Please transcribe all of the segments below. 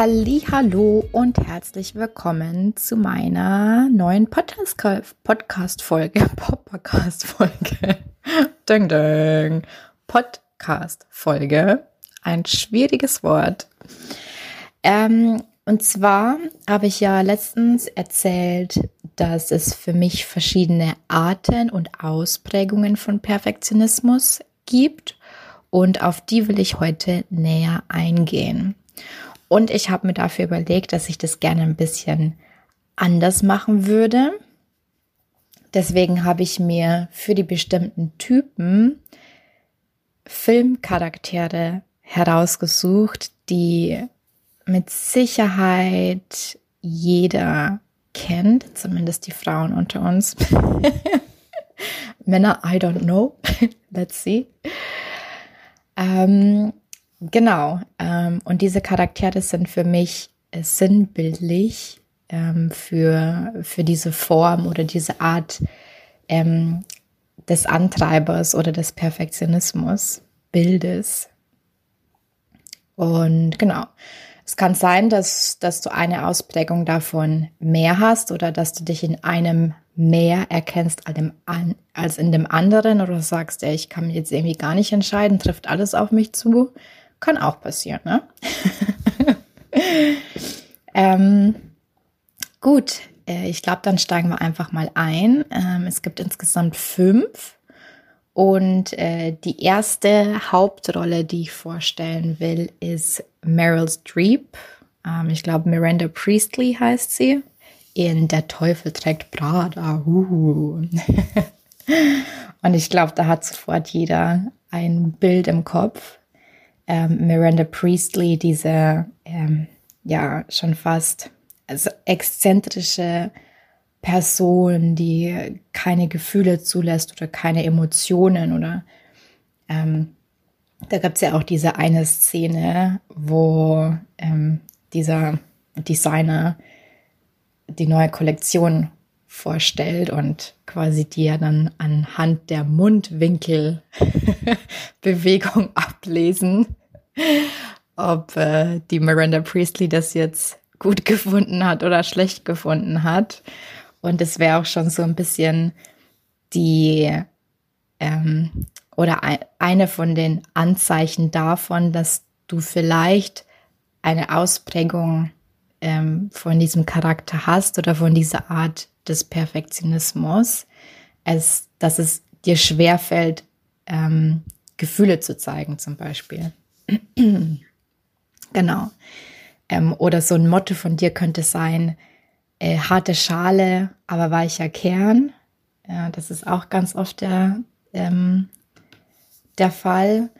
Hallo und herzlich willkommen zu meiner neuen Podcast Folge Podcast Folge ding, ding. Podcast Folge ein schwieriges Wort. Ähm, und zwar habe ich ja letztens erzählt dass es für mich verschiedene Arten und Ausprägungen von Perfektionismus gibt. Und auf die will ich heute näher eingehen und ich habe mir dafür überlegt, dass ich das gerne ein bisschen anders machen würde. Deswegen habe ich mir für die bestimmten Typen Filmcharaktere herausgesucht, die mit Sicherheit jeder kennt, zumindest die Frauen unter uns. Männer, I don't know. Let's see. Ähm, Genau. Ähm, und diese Charaktere sind für mich äh, sinnbildlich ähm, für, für diese Form oder diese Art ähm, des Antreibers oder des Perfektionismus, Bildes. Und genau. Es kann sein, dass, dass du eine Ausprägung davon mehr hast oder dass du dich in einem mehr erkennst als in dem anderen oder sagst, ey, ich kann mich jetzt irgendwie gar nicht entscheiden, trifft alles auf mich zu. Kann auch passieren, ne? ähm, gut, äh, ich glaube, dann steigen wir einfach mal ein. Ähm, es gibt insgesamt fünf. Und äh, die erste Hauptrolle, die ich vorstellen will, ist Meryl Streep. Ähm, ich glaube, Miranda Priestley heißt sie. In Der Teufel trägt Prada. Uh. Und ich glaube, da hat sofort jeder ein Bild im Kopf ähm, Miranda Priestley, diese ähm, ja schon fast also exzentrische Person, die keine Gefühle zulässt oder keine Emotionen oder ähm, da gab es ja auch diese eine Szene, wo ähm, dieser Designer die neue Kollektion vorstellt und quasi die ja dann anhand der Mundwinkelbewegung ablesen, ob äh, die Miranda Priestley das jetzt gut gefunden hat oder schlecht gefunden hat. Und es wäre auch schon so ein bisschen die ähm, oder ein, eine von den Anzeichen davon, dass du vielleicht eine Ausprägung ähm, von diesem Charakter hast oder von dieser Art des Perfektionismus, als dass es dir schwerfällt, ähm, Gefühle zu zeigen zum Beispiel. genau. Ähm, oder so ein Motto von dir könnte sein, äh, harte Schale, aber weicher Kern. Ja, das ist auch ganz oft der, ähm, der Fall.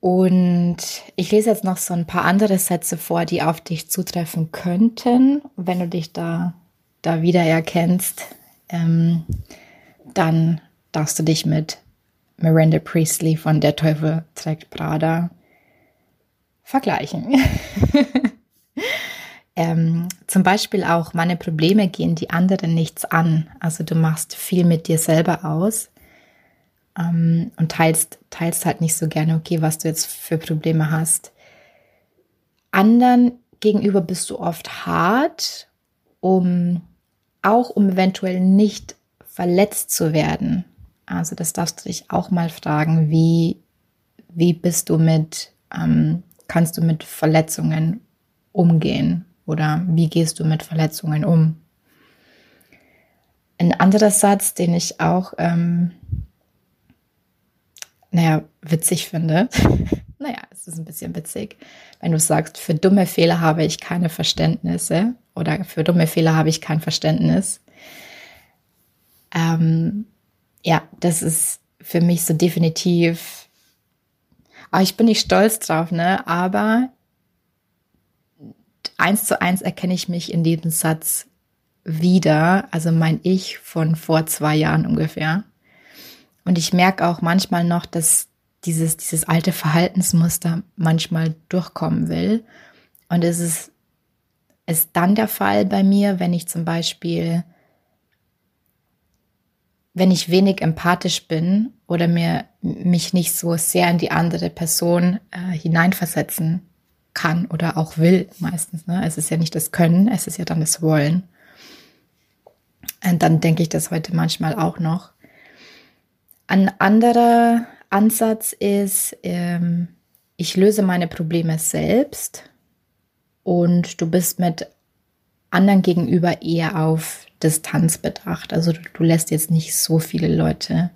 Und ich lese jetzt noch so ein paar andere Sätze vor, die auf dich zutreffen könnten. wenn du dich da, da wiedererkennst, ähm, dann darfst du dich mit Miranda Priestley von Der Teufel trägt Prada vergleichen. ähm, zum Beispiel auch, meine Probleme gehen die anderen nichts an. Also du machst viel mit dir selber aus ähm, und teilst, teilst halt nicht so gerne, okay, was du jetzt für Probleme hast. Anderen gegenüber bist du oft hart, um auch um eventuell nicht verletzt zu werden. Also das darfst du dich auch mal fragen, wie, wie bist du mit ähm, kannst du mit Verletzungen umgehen oder wie gehst du mit Verletzungen um? Ein anderer Satz, den ich auch, ähm, naja, witzig finde. naja, es ist ein bisschen witzig, wenn du sagst, für dumme Fehler habe ich keine Verständnisse oder für dumme Fehler habe ich kein Verständnis. Ähm, ja, das ist für mich so definitiv aber ich bin nicht stolz drauf, ne? Aber eins zu eins erkenne ich mich in diesem Satz wieder, also mein Ich von vor zwei Jahren ungefähr. Und ich merke auch manchmal noch, dass dieses, dieses alte Verhaltensmuster manchmal durchkommen will. Und es ist, ist dann der Fall bei mir, wenn ich zum Beispiel, wenn ich wenig empathisch bin oder mir mich nicht so sehr in die andere Person äh, hineinversetzen kann oder auch will meistens. Ne? Es ist ja nicht das Können, es ist ja dann das Wollen. Und dann denke ich das heute manchmal auch noch. Ein anderer Ansatz ist, ähm, ich löse meine Probleme selbst und du bist mit anderen gegenüber eher auf Distanz bedacht. Also du, du lässt jetzt nicht so viele Leute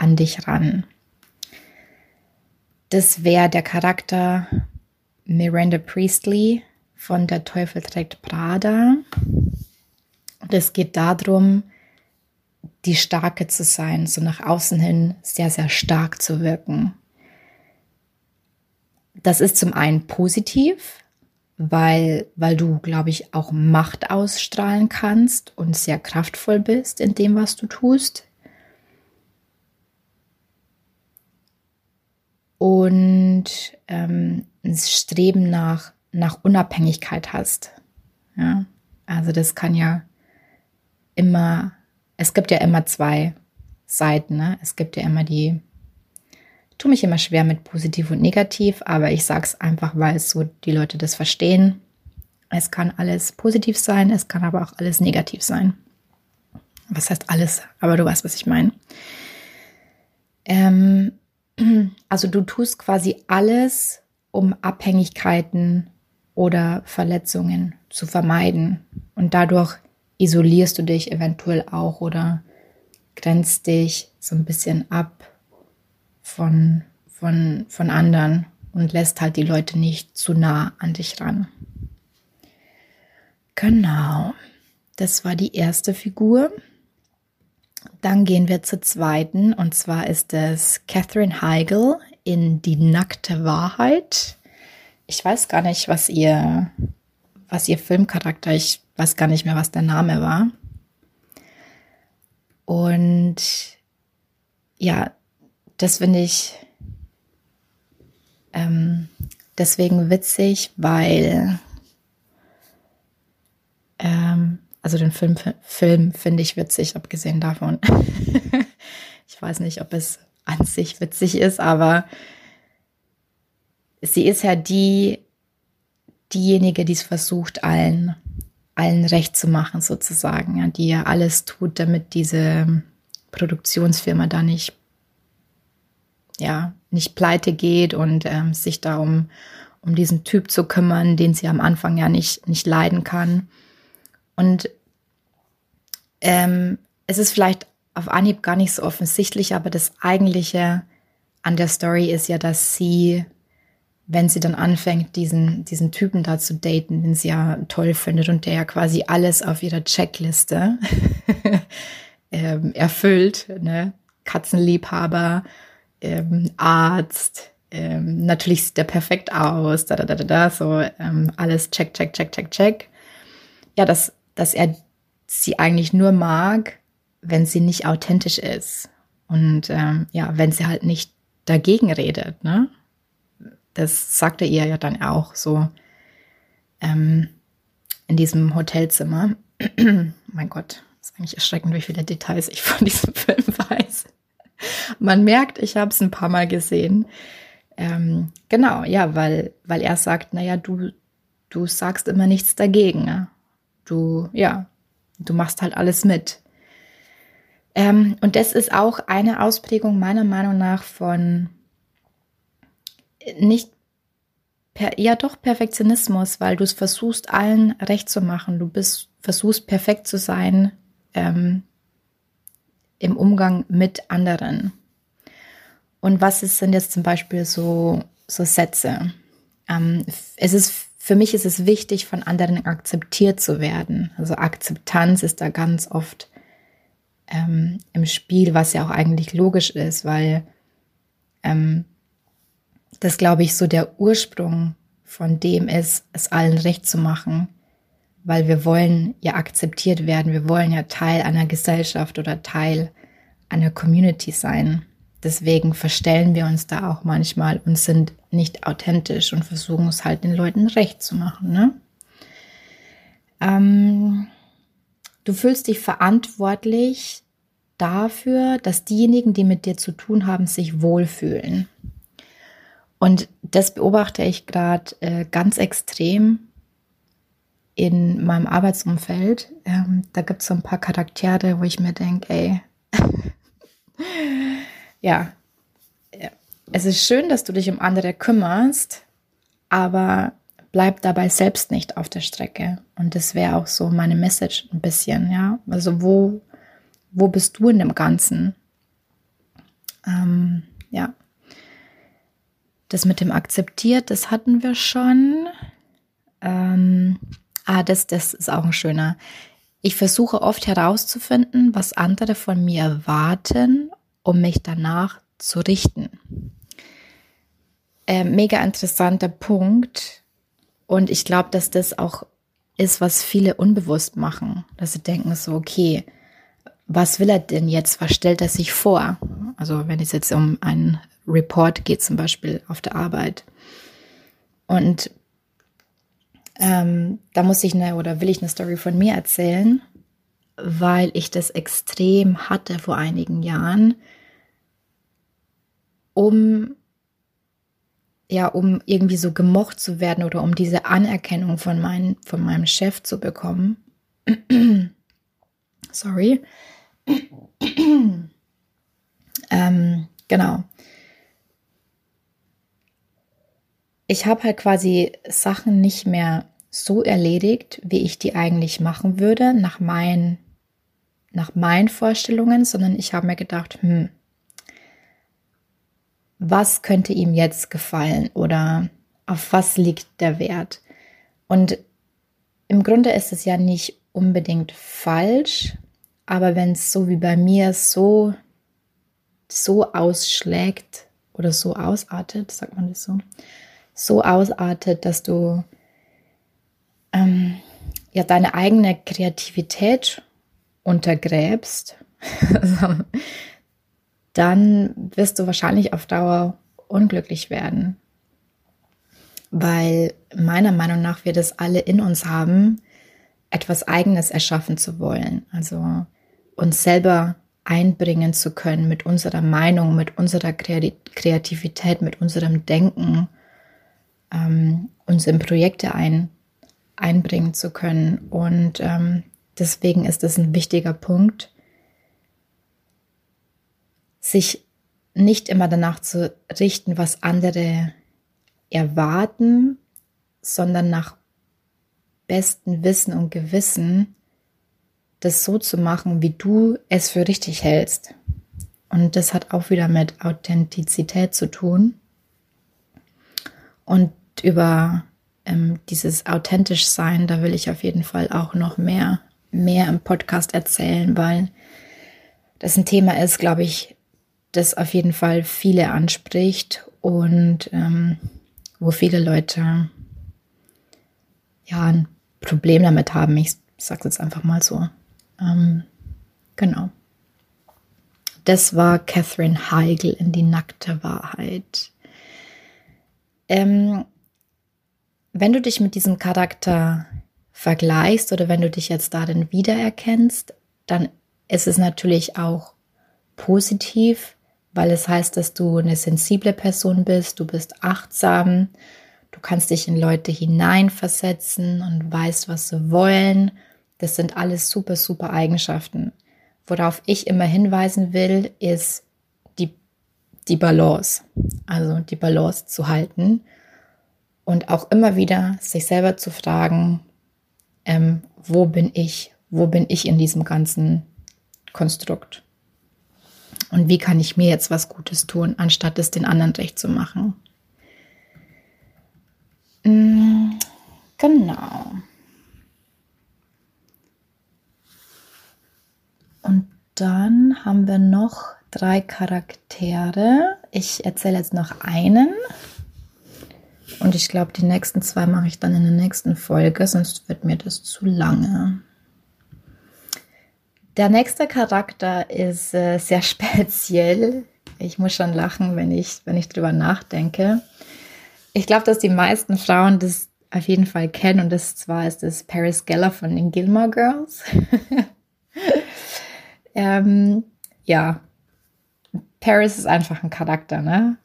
an dich ran. Das wäre der Charakter Miranda Priestley von Der Teufel trägt Prada. Und es geht darum, die Starke zu sein, so nach außen hin sehr, sehr stark zu wirken. Das ist zum einen positiv, weil, weil du, glaube ich, auch Macht ausstrahlen kannst und sehr kraftvoll bist in dem, was du tust. Und ähm, ein Streben nach, nach Unabhängigkeit hast. Ja? Also das kann ja immer, es gibt ja immer zwei Seiten. Ne? Es gibt ja immer die, tue mich immer schwer mit positiv und negativ, aber ich sage es einfach, weil es so die Leute das verstehen. Es kann alles positiv sein, es kann aber auch alles negativ sein. Was heißt alles? Aber du weißt, was ich meine. Ähm, also du tust quasi alles, um Abhängigkeiten oder Verletzungen zu vermeiden. Und dadurch isolierst du dich eventuell auch oder grenzt dich so ein bisschen ab von, von, von anderen und lässt halt die Leute nicht zu nah an dich ran. Genau, das war die erste Figur. Dann gehen wir zur zweiten und zwar ist es Catherine Heigl in Die nackte Wahrheit. Ich weiß gar nicht, was ihr, was ihr Filmcharakter, ich weiß gar nicht mehr, was der Name war. Und ja, das finde ich ähm, deswegen witzig, weil ähm, also den Film, Film finde ich witzig, abgesehen davon. ich weiß nicht, ob es an sich witzig ist, aber sie ist ja die, diejenige, die es versucht, allen, allen recht zu machen, sozusagen, ja, die ja alles tut, damit diese Produktionsfirma da nicht, ja, nicht pleite geht und ähm, sich da um, um diesen Typ zu kümmern, den sie am Anfang ja nicht, nicht leiden kann. Und ähm, es ist vielleicht auf Anhieb gar nicht so offensichtlich, aber das eigentliche an der Story ist ja, dass sie, wenn sie dann anfängt, diesen, diesen Typen da zu daten, den sie ja toll findet und der ja quasi alles auf ihrer Checkliste ähm, erfüllt, ne? Katzenliebhaber, ähm, Arzt, ähm, natürlich sieht der perfekt aus, da, da, da, da, da, so ähm, alles check, check, check, check, check. Ja, dass, dass er sie eigentlich nur mag, wenn sie nicht authentisch ist. Und ähm, ja, wenn sie halt nicht dagegen redet, ne? Das sagte ihr ja dann auch so ähm, in diesem Hotelzimmer. mein Gott, ist eigentlich erschreckend, wie viele Details ich von diesem Film weiß. Man merkt, ich habe es ein paar Mal gesehen. Ähm, genau, ja, weil, weil er sagt, naja, du, du sagst immer nichts dagegen. Ne? Du, ja, du machst halt alles mit. Ähm, und das ist auch eine Ausprägung meiner Meinung nach von nicht per, ja doch Perfektionismus, weil du es versuchst, allen recht zu machen. Du bist, versuchst perfekt zu sein ähm, im Umgang mit anderen. Und was ist, sind jetzt zum Beispiel so, so Sätze? Ähm, es ist, für mich ist es wichtig, von anderen akzeptiert zu werden. Also Akzeptanz ist da ganz oft ähm, im Spiel, was ja auch eigentlich logisch ist, weil ähm, das, glaube ich, so der Ursprung von dem ist, es allen recht zu machen, weil wir wollen ja akzeptiert werden, wir wollen ja Teil einer Gesellschaft oder Teil einer Community sein. Deswegen verstellen wir uns da auch manchmal und sind nicht authentisch und versuchen es halt den Leuten recht zu machen. Ne? Ähm, du fühlst dich verantwortlich dafür, dass diejenigen, die mit dir zu tun haben, sich wohlfühlen. Und das beobachte ich gerade äh, ganz extrem in meinem Arbeitsumfeld. Ähm, da gibt es so ein paar Charaktere, wo ich mir denke, ey, ja, es ist schön, dass du dich um andere kümmerst, aber bleib dabei selbst nicht auf der Strecke. Und das wäre auch so meine Message ein bisschen, ja. Also wo, wo bist du in dem Ganzen? Ähm, ja. Das mit dem akzeptiert, das hatten wir schon. Ähm, ah, das, das ist auch ein schöner. Ich versuche oft herauszufinden, was andere von mir erwarten, um mich danach zu richten. Äh, mega interessanter Punkt. Und ich glaube, dass das auch ist, was viele unbewusst machen. Dass sie denken so, okay, was will er denn jetzt? Was stellt er sich vor? Also wenn es jetzt um einen Report geht, zum Beispiel auf der Arbeit. Und ähm, da muss ich eine oder will ich eine Story von mir erzählen, weil ich das extrem hatte vor einigen Jahren, um ja, um irgendwie so gemocht zu werden oder um diese Anerkennung von, mein, von meinem Chef zu bekommen. Sorry. ähm, genau. Ich habe halt quasi Sachen nicht mehr so erledigt, wie ich die eigentlich machen würde, nach meinen, nach meinen Vorstellungen, sondern ich habe mir gedacht, hm, was könnte ihm jetzt gefallen oder auf was liegt der Wert. Und im Grunde ist es ja nicht unbedingt falsch, aber wenn es so wie bei mir so, so ausschlägt oder so ausartet, sagt man das so, so ausartet, dass du ähm, ja deine eigene Kreativität untergräbst, dann wirst du wahrscheinlich auf Dauer unglücklich werden. Weil meiner Meinung nach wir das alle in uns haben, etwas Eigenes erschaffen zu wollen. Also uns selber einbringen zu können mit unserer Meinung, mit unserer Kreativität, mit unserem Denken, ähm, uns in Projekte ein, einbringen zu können. Und ähm, deswegen ist es ein wichtiger Punkt, sich nicht immer danach zu richten, was andere erwarten, sondern nach bestem Wissen und Gewissen das so zu machen, wie du es für richtig hältst. Und das hat auch wieder mit Authentizität zu tun. Und über ähm, dieses authentisch sein, da will ich auf jeden Fall auch noch mehr, mehr im Podcast erzählen, weil das ein Thema ist, glaube ich, das auf jeden Fall viele anspricht und ähm, wo viele Leute ja ein Problem damit haben. Ich sage jetzt einfach mal so. Ähm, genau. Das war Catherine Heigl in die nackte Wahrheit. Ähm, wenn du dich mit diesem Charakter vergleichst oder wenn du dich jetzt darin wiedererkennst, dann ist es natürlich auch positiv, weil es heißt, dass du eine sensible Person bist, du bist achtsam, du kannst dich in Leute hineinversetzen und weißt, was sie wollen. Das sind alles super, super Eigenschaften. Worauf ich immer hinweisen will, ist die, die Balance. Also die Balance zu halten und auch immer wieder sich selber zu fragen, ähm, wo bin ich, wo bin ich in diesem ganzen Konstrukt? Und wie kann ich mir jetzt was Gutes tun, anstatt es den anderen recht zu machen? Mm, genau. Und dann haben wir noch drei Charaktere. Ich erzähle jetzt noch einen. Und ich glaube, die nächsten zwei mache ich dann in der nächsten Folge, sonst wird mir das zu lange. Der nächste Charakter ist äh, sehr speziell. Ich muss schon lachen, wenn ich, wenn ich drüber nachdenke. Ich glaube, dass die meisten Frauen das auf jeden Fall kennen und das zwar ist das Paris Geller von den Gilmore Girls. ähm, ja, Paris ist einfach ein Charakter, ne?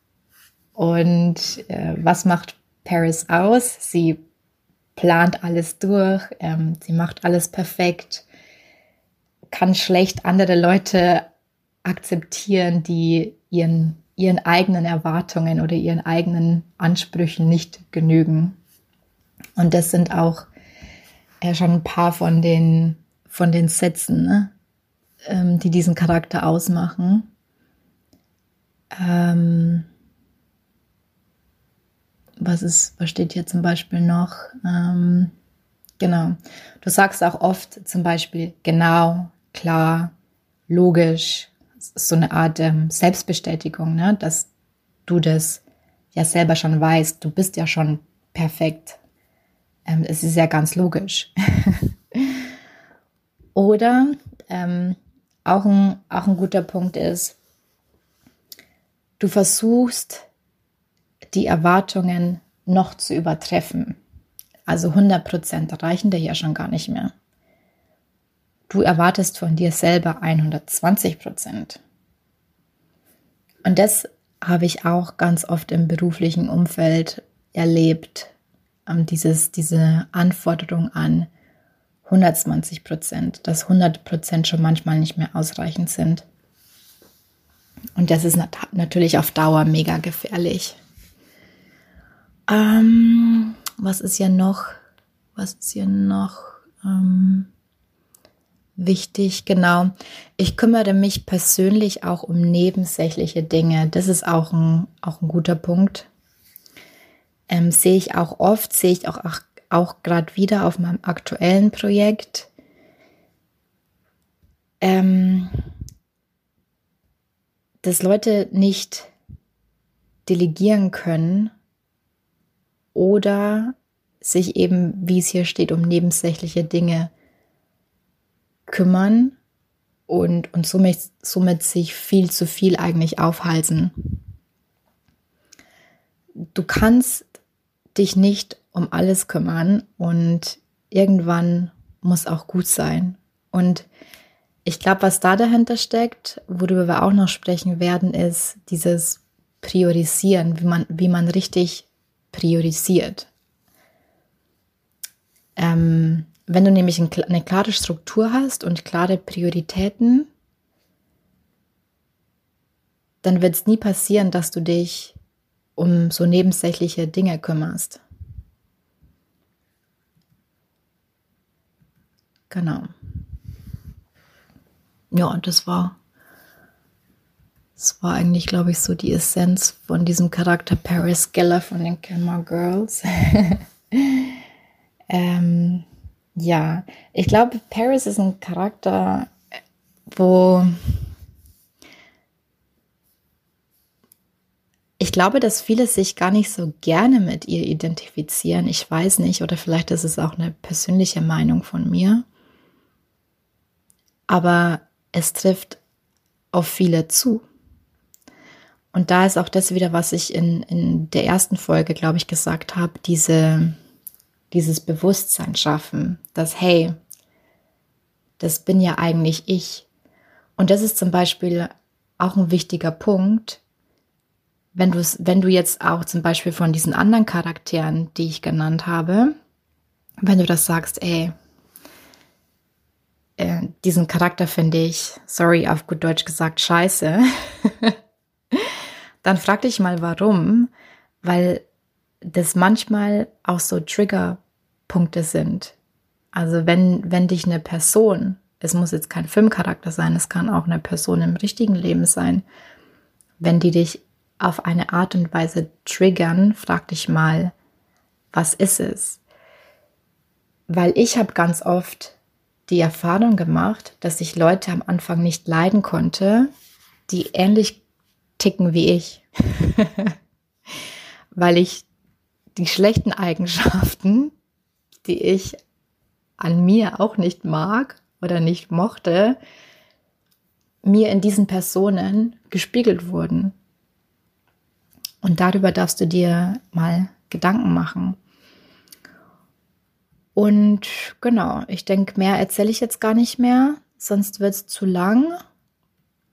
Und äh, was macht Paris aus? Sie plant alles durch, ähm, sie macht alles perfekt, kann schlecht andere Leute akzeptieren, die ihren, ihren eigenen Erwartungen oder ihren eigenen Ansprüchen nicht genügen. Und das sind auch ja, schon ein paar von den, von den Sätzen, ne? ähm, die diesen Charakter ausmachen. Ähm, was ist, was steht hier zum Beispiel noch? Ähm, genau. Du sagst auch oft zum Beispiel genau, klar, logisch. so eine Art ähm, Selbstbestätigung, ne? dass du das ja selber schon weißt. Du bist ja schon perfekt. Ähm, es ist ja ganz logisch. Oder ähm, auch, ein, auch ein guter Punkt ist, du versuchst die Erwartungen noch zu übertreffen. Also 100 Prozent reichen dir ja schon gar nicht mehr. Du erwartest von dir selber 120 Prozent. Und das habe ich auch ganz oft im beruflichen Umfeld erlebt, ähm, dieses, diese Anforderung an 120 Prozent, dass 100 Prozent schon manchmal nicht mehr ausreichend sind. Und das ist nat natürlich auf Dauer mega gefährlich. Ähm, was ist hier noch? Was ist hier noch ähm, wichtig? Genau. Ich kümmere mich persönlich auch um nebensächliche Dinge. Das ist auch ein, auch ein guter Punkt ähm, sehe ich auch oft, sehe ich auch, auch, auch gerade wieder auf meinem aktuellen Projekt. Ähm, dass Leute nicht delegieren können oder sich eben, wie es hier steht, um nebensächliche Dinge kümmern und, und somit, somit sich viel zu viel eigentlich aufhalten. Du kannst dich nicht um alles kümmern und irgendwann muss auch gut sein. Und ich glaube, was da dahinter steckt, worüber wir auch noch sprechen werden, ist dieses Priorisieren, wie man, wie man richtig priorisiert. Ähm, wenn du nämlich eine klare Struktur hast und klare Prioritäten, dann wird es nie passieren, dass du dich um so nebensächliche Dinge kümmerst. Genau. Ja, das war, das war eigentlich, glaube ich, so die Essenz von diesem Charakter Paris Geller von den Kilmer Girls. ähm, ja, ich glaube, Paris ist ein Charakter, wo Ich glaube, dass viele sich gar nicht so gerne mit ihr identifizieren. Ich weiß nicht, oder vielleicht ist es auch eine persönliche Meinung von mir. Aber es trifft auf viele zu. Und da ist auch das wieder, was ich in, in der ersten Folge, glaube ich, gesagt habe, diese, dieses Bewusstsein schaffen, dass, hey, das bin ja eigentlich ich. Und das ist zum Beispiel auch ein wichtiger Punkt, wenn du wenn du jetzt auch zum Beispiel von diesen anderen Charakteren, die ich genannt habe, wenn du das sagst, ey, äh, diesen Charakter finde ich, sorry, auf gut Deutsch gesagt, scheiße, dann frag dich mal warum, weil das manchmal auch so Triggerpunkte sind. Also wenn, wenn dich eine Person, es muss jetzt kein Filmcharakter sein, es kann auch eine Person im richtigen Leben sein, wenn die dich auf eine Art und Weise triggern, frag dich mal, was ist es? Weil ich habe ganz oft die Erfahrung gemacht, dass ich Leute am Anfang nicht leiden konnte, die ähnlich ticken wie ich. Weil ich die schlechten Eigenschaften, die ich an mir auch nicht mag oder nicht mochte, mir in diesen Personen gespiegelt wurden. Und darüber darfst du dir mal Gedanken machen. Und genau, ich denke, mehr erzähle ich jetzt gar nicht mehr, sonst wird es zu lang.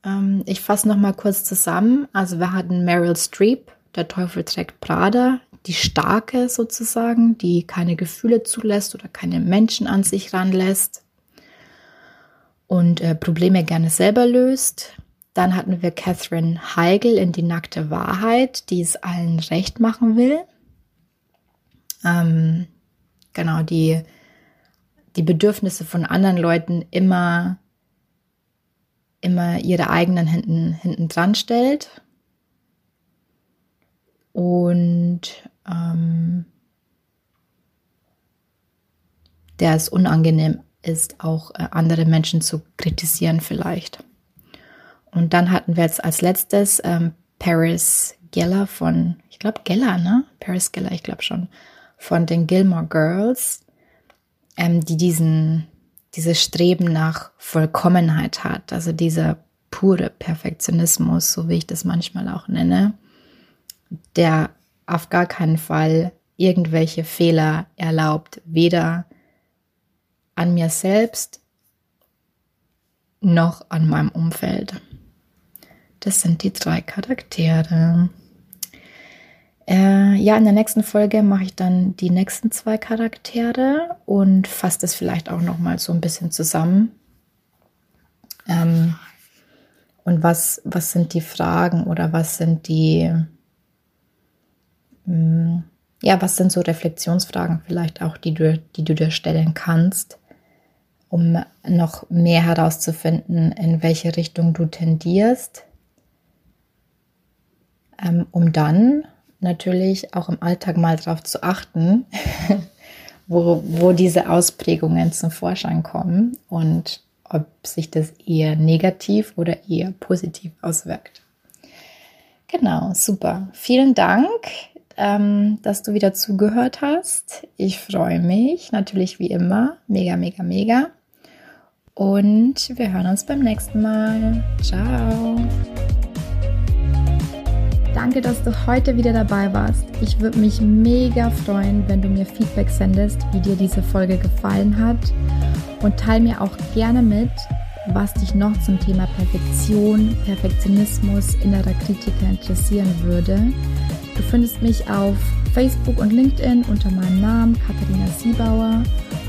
Ähm, ich fasse noch mal kurz zusammen. Also wir hatten Meryl Streep, der Teufel trägt Prada, die starke sozusagen, die keine Gefühle zulässt oder keine Menschen an sich ranlässt und äh, Probleme gerne selber löst. Dann hatten wir Catherine Heigl in die nackte Wahrheit, die es allen recht machen will. Ähm, genau, die die Bedürfnisse von anderen Leuten immer immer ihre eigenen hinten, hinten dran stellt. Und ähm, der es unangenehm ist, auch äh, andere Menschen zu kritisieren vielleicht. Und dann hatten wir jetzt als letztes ähm, Paris Geller von, ich glaube Geller, ne? Paris Geller, ich glaube schon, von den Gilmore Girls, ähm, die diesen dieses Streben nach Vollkommenheit hat, also dieser pure Perfektionismus, so wie ich das manchmal auch nenne, der auf gar keinen Fall irgendwelche Fehler erlaubt, weder an mir selbst noch an meinem Umfeld. Das sind die drei Charaktere. Äh, ja, in der nächsten Folge mache ich dann die nächsten zwei Charaktere und fasse das vielleicht auch noch mal so ein bisschen zusammen. Ähm, und was, was sind die Fragen oder was sind die, mh, mm, ja, was sind so Reflexionsfragen vielleicht auch, die du, die du dir stellen kannst, um noch mehr herauszufinden, in welche Richtung du tendierst, ähm, um dann natürlich auch im Alltag mal darauf zu achten, wo, wo diese Ausprägungen zum Vorschein kommen und ob sich das eher negativ oder eher positiv auswirkt. Genau, super. Vielen Dank, ähm, dass du wieder zugehört hast. Ich freue mich natürlich wie immer. Mega, mega, mega. Und wir hören uns beim nächsten Mal. Ciao. Danke, dass du heute wieder dabei warst. Ich würde mich mega freuen, wenn du mir Feedback sendest, wie dir diese Folge gefallen hat. Und teile mir auch gerne mit, was dich noch zum Thema Perfektion, Perfektionismus, innerer Kritiker interessieren würde. Du findest mich auf Facebook und LinkedIn unter meinem Namen Katharina Siebauer